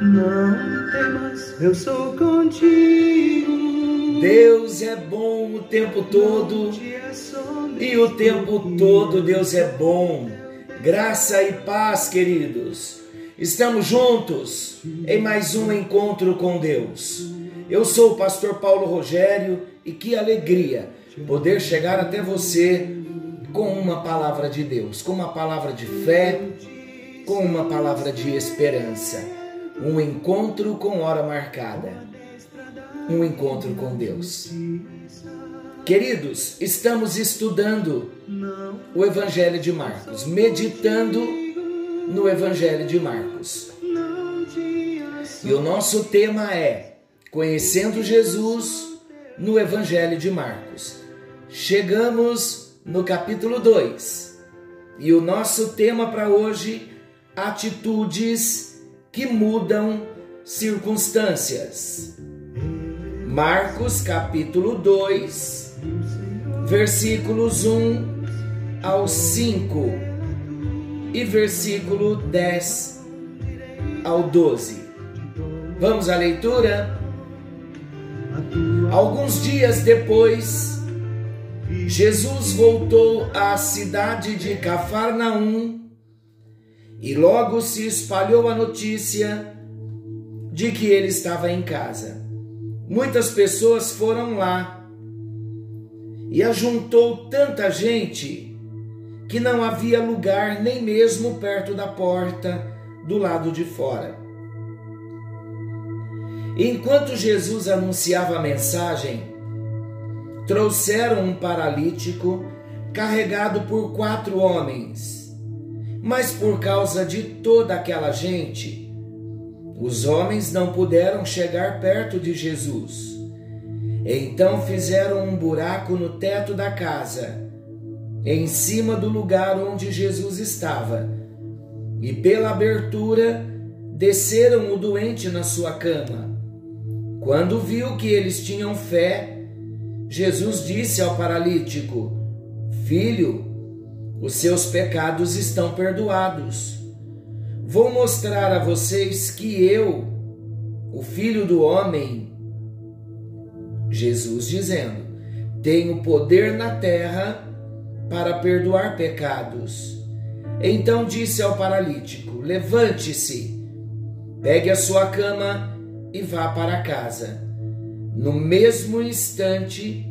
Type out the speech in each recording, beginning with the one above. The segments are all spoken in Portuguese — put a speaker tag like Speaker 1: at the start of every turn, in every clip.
Speaker 1: não temas, eu sou contigo.
Speaker 2: Deus é bom o tempo todo e o tempo todo Deus é bom. Graça e paz, queridos. Estamos juntos em mais um encontro com Deus. Eu sou o pastor Paulo Rogério e que alegria poder chegar até você com uma palavra de Deus, com uma palavra de fé, com uma palavra de esperança. Um encontro com hora marcada um encontro com Deus. Queridos, estamos estudando o Evangelho de Marcos, meditando no Evangelho de Marcos. E o nosso tema é Conhecendo Jesus no Evangelho de Marcos. Chegamos no capítulo 2 e o nosso tema para hoje: atitudes que mudam circunstâncias. Marcos capítulo 2, versículos 1 ao 5 e versículo 10 ao 12. Vamos à leitura? Alguns dias depois, Jesus voltou à cidade de Cafarnaum e logo se espalhou a notícia de que ele estava em casa. Muitas pessoas foram lá e ajuntou tanta gente que não havia lugar nem mesmo perto da porta do lado de fora. Enquanto Jesus anunciava a mensagem, trouxeram um paralítico carregado por quatro homens. Mas por causa de toda aquela gente, os homens não puderam chegar perto de Jesus. Então fizeram um buraco no teto da casa, em cima do lugar onde Jesus estava, e pela abertura desceram o doente na sua cama. Quando viu que eles tinham fé, Jesus disse ao paralítico: Filho, os seus pecados estão perdoados. Vou mostrar a vocês que eu, o Filho do Homem, Jesus dizendo, tenho poder na terra para perdoar pecados. Então disse ao paralítico: Levante-se, pegue a sua cama e vá para casa. No mesmo instante,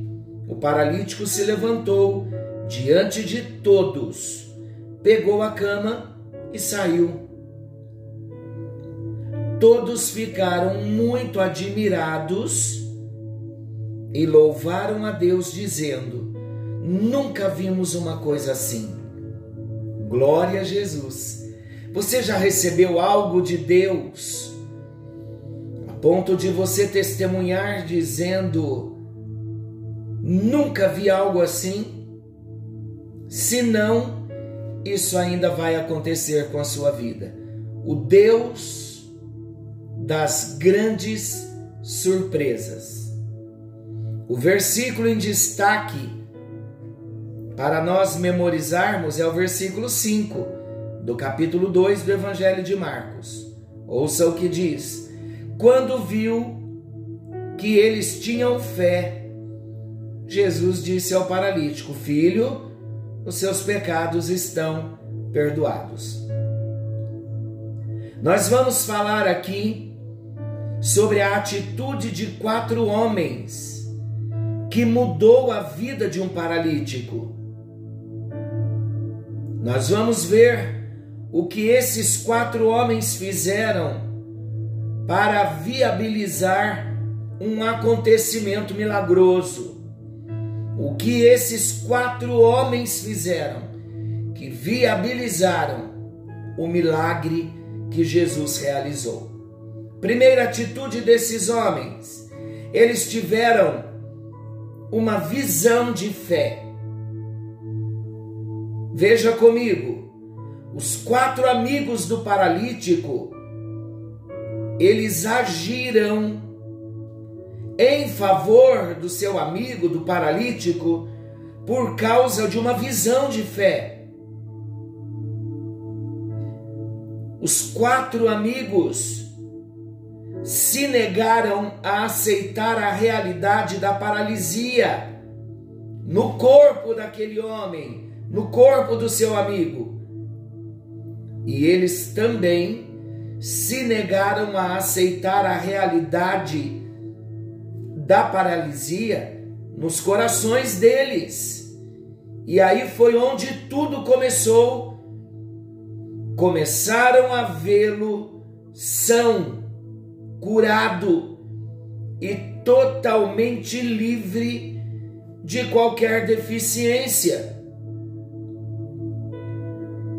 Speaker 2: o paralítico se levantou diante de todos, pegou a cama e saiu todos ficaram muito admirados e louvaram a Deus, dizendo: Nunca vimos uma coisa assim. Glória a Jesus. Você já recebeu algo de Deus a ponto de você testemunhar dizendo: Nunca vi algo assim? Se não, isso ainda vai acontecer com a sua vida. O Deus das grandes surpresas. O versículo em destaque para nós memorizarmos é o versículo 5 do capítulo 2 do Evangelho de Marcos. Ouça o que diz: Quando viu que eles tinham fé, Jesus disse ao paralítico: Filho, os seus pecados estão perdoados. Nós vamos falar aqui sobre a atitude de quatro homens que mudou a vida de um paralítico. Nós vamos ver o que esses quatro homens fizeram para viabilizar um acontecimento milagroso. O que esses quatro homens fizeram que viabilizaram o milagre que Jesus realizou. Primeira atitude desses homens: eles tiveram uma visão de fé. Veja comigo, os quatro amigos do paralítico, eles agiram em favor do seu amigo, do paralítico, por causa de uma visão de fé. Os quatro amigos se negaram a aceitar a realidade da paralisia no corpo daquele homem, no corpo do seu amigo. E eles também se negaram a aceitar a realidade da paralisia nos corações deles. E aí foi onde tudo começou. Começaram a vê-lo são, curado e totalmente livre de qualquer deficiência.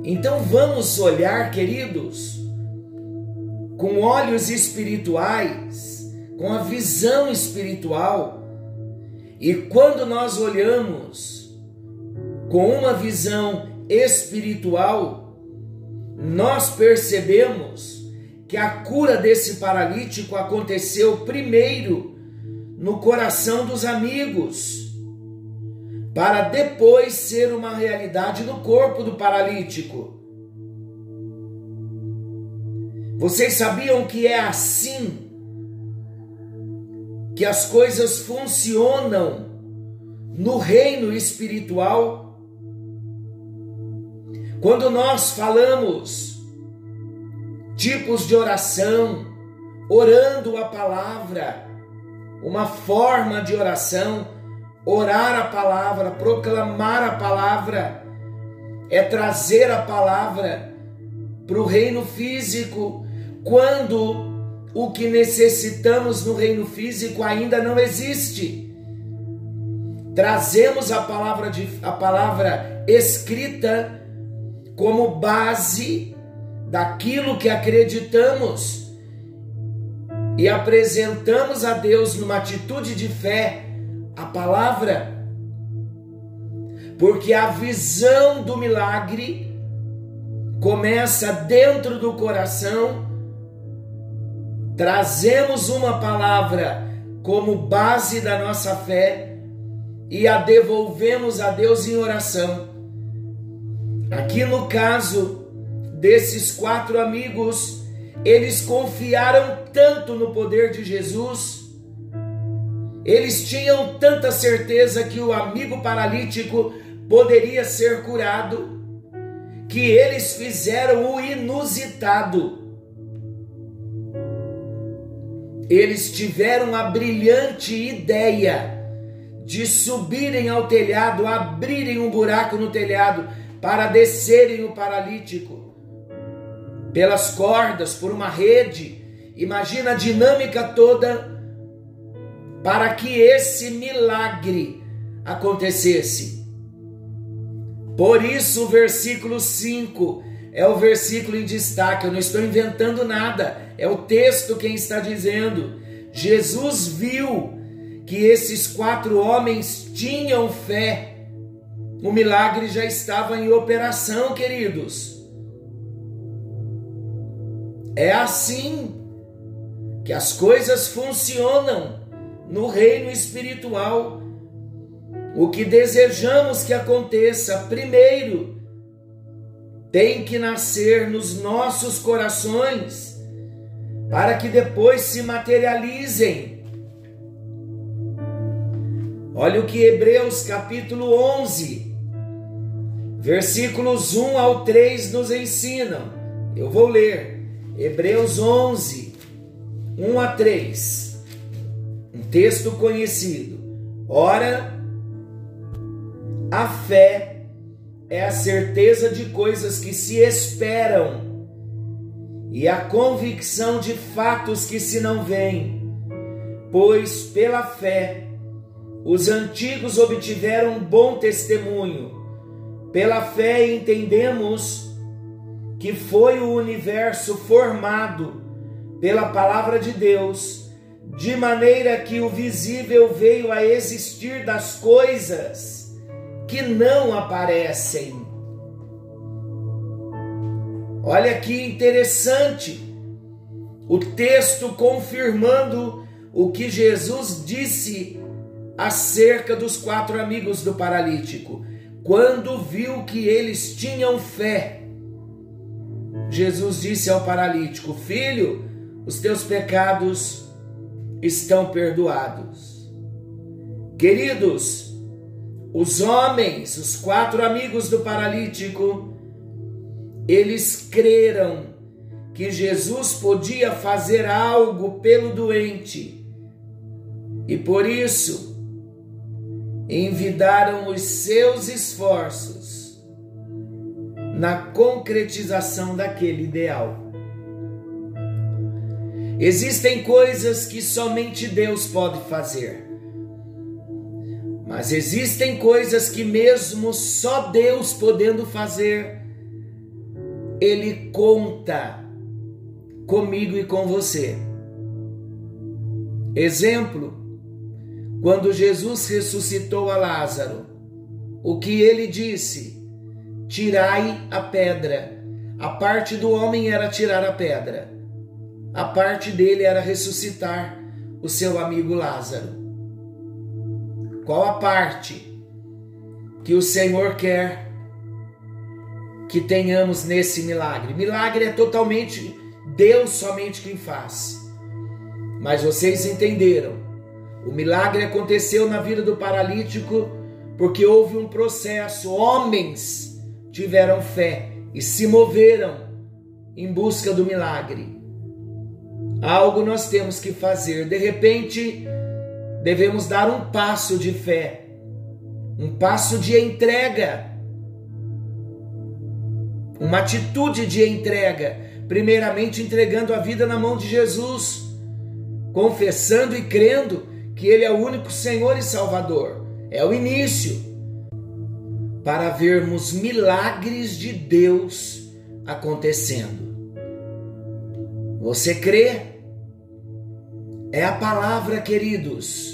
Speaker 2: Então vamos olhar, queridos, com olhos espirituais, com a visão espiritual e quando nós olhamos com uma visão espiritual, nós percebemos que a cura desse paralítico aconteceu primeiro no coração dos amigos, para depois ser uma realidade no corpo do paralítico. Vocês sabiam que é assim que as coisas funcionam no reino espiritual. Quando nós falamos tipos de oração, orando a palavra, uma forma de oração, orar a palavra, proclamar a palavra, é trazer a palavra para o reino físico. Quando o que necessitamos no reino físico ainda não existe. Trazemos a palavra, de, a palavra escrita como base daquilo que acreditamos e apresentamos a Deus numa atitude de fé a palavra, porque a visão do milagre começa dentro do coração trazemos uma palavra como base da nossa fé e a devolvemos a Deus em oração. Aqui no caso desses quatro amigos, eles confiaram tanto no poder de Jesus, eles tinham tanta certeza que o amigo paralítico poderia ser curado, que eles fizeram o inusitado eles tiveram a brilhante ideia de subirem ao telhado, abrirem um buraco no telhado para descerem o paralítico pelas cordas, por uma rede. Imagina a dinâmica toda para que esse milagre acontecesse. Por isso, o versículo 5 é o versículo em destaque. Eu não estou inventando nada, é o texto quem está dizendo. Jesus viu que esses quatro homens tinham fé. O milagre já estava em operação, queridos. É assim que as coisas funcionam no reino espiritual. O que desejamos que aconteça primeiro tem que nascer nos nossos corações para que depois se materializem. Olha o que Hebreus capítulo 11, versículos 1 ao 3 nos ensinam. Eu vou ler. Hebreus 11, 1 a 3. Um texto conhecido. Ora, a fé é a certeza de coisas que se esperam e a convicção de fatos que se não veem. Pois pela fé os antigos obtiveram bom testemunho. Pela fé entendemos que foi o universo formado pela palavra de Deus, de maneira que o visível veio a existir das coisas que não aparecem. Olha que interessante o texto confirmando o que Jesus disse acerca dos quatro amigos do paralítico. Quando viu que eles tinham fé, Jesus disse ao paralítico: Filho, os teus pecados estão perdoados. Queridos, os homens, os quatro amigos do paralítico, eles creram que Jesus podia fazer algo pelo doente e por isso envidaram os seus esforços na concretização daquele ideal. Existem coisas que somente Deus pode fazer. Mas existem coisas que, mesmo só Deus podendo fazer, Ele conta comigo e com você. Exemplo, quando Jesus ressuscitou a Lázaro, o que ele disse? Tirai a pedra. A parte do homem era tirar a pedra. A parte dele era ressuscitar o seu amigo Lázaro. Qual a parte que o Senhor quer que tenhamos nesse milagre? Milagre é totalmente Deus somente quem faz. Mas vocês entenderam. O milagre aconteceu na vida do paralítico porque houve um processo. Homens tiveram fé e se moveram em busca do milagre. Algo nós temos que fazer. De repente, devemos dar um passo de fé, um passo de entrega, uma atitude de entrega primeiramente entregando a vida na mão de Jesus, confessando e crendo que Ele é o único Senhor e Salvador. É o início para vermos milagres de Deus acontecendo. Você crê? É a palavra, queridos.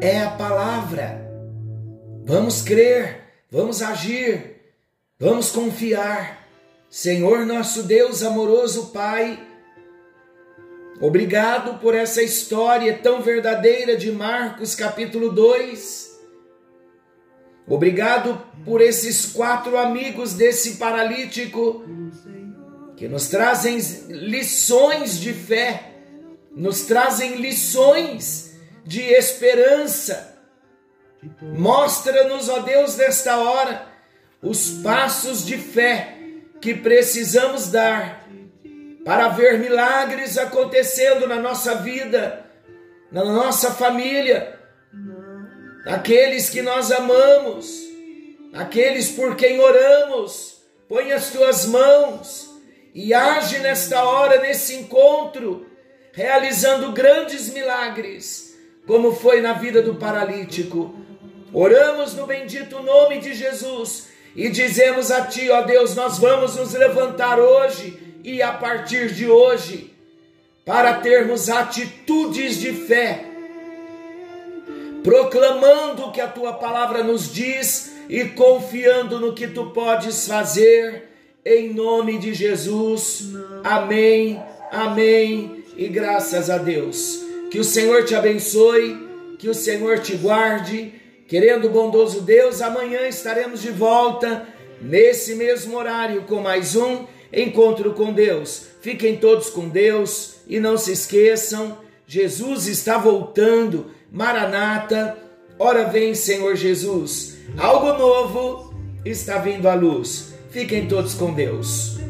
Speaker 2: É a palavra. Vamos crer, vamos agir, vamos confiar. Senhor nosso Deus, amoroso Pai, obrigado por essa história tão verdadeira de Marcos capítulo 2. Obrigado por esses quatro amigos desse paralítico que nos trazem lições de fé, nos trazem lições de esperança. Mostra-nos, ó Deus, nesta hora, os passos de fé que precisamos dar para ver milagres acontecendo na nossa vida, na nossa família, aqueles que nós amamos, aqueles por quem oramos. Põe as tuas mãos e age nesta hora, nesse encontro, realizando grandes milagres, como foi na vida do paralítico. Oramos no bendito nome de Jesus e dizemos a Ti, ó Deus, nós vamos nos levantar hoje e a partir de hoje para termos atitudes de fé, proclamando o que a Tua palavra nos diz e confiando no que Tu podes fazer, em nome de Jesus. Amém, amém e graças a Deus. Que o Senhor te abençoe, que o Senhor te guarde Querendo o bondoso Deus, amanhã estaremos de volta nesse mesmo horário com mais um encontro com Deus. Fiquem todos com Deus e não se esqueçam, Jesus está voltando. Maranata, ora vem, Senhor Jesus. Algo novo está vindo à luz. Fiquem todos com Deus.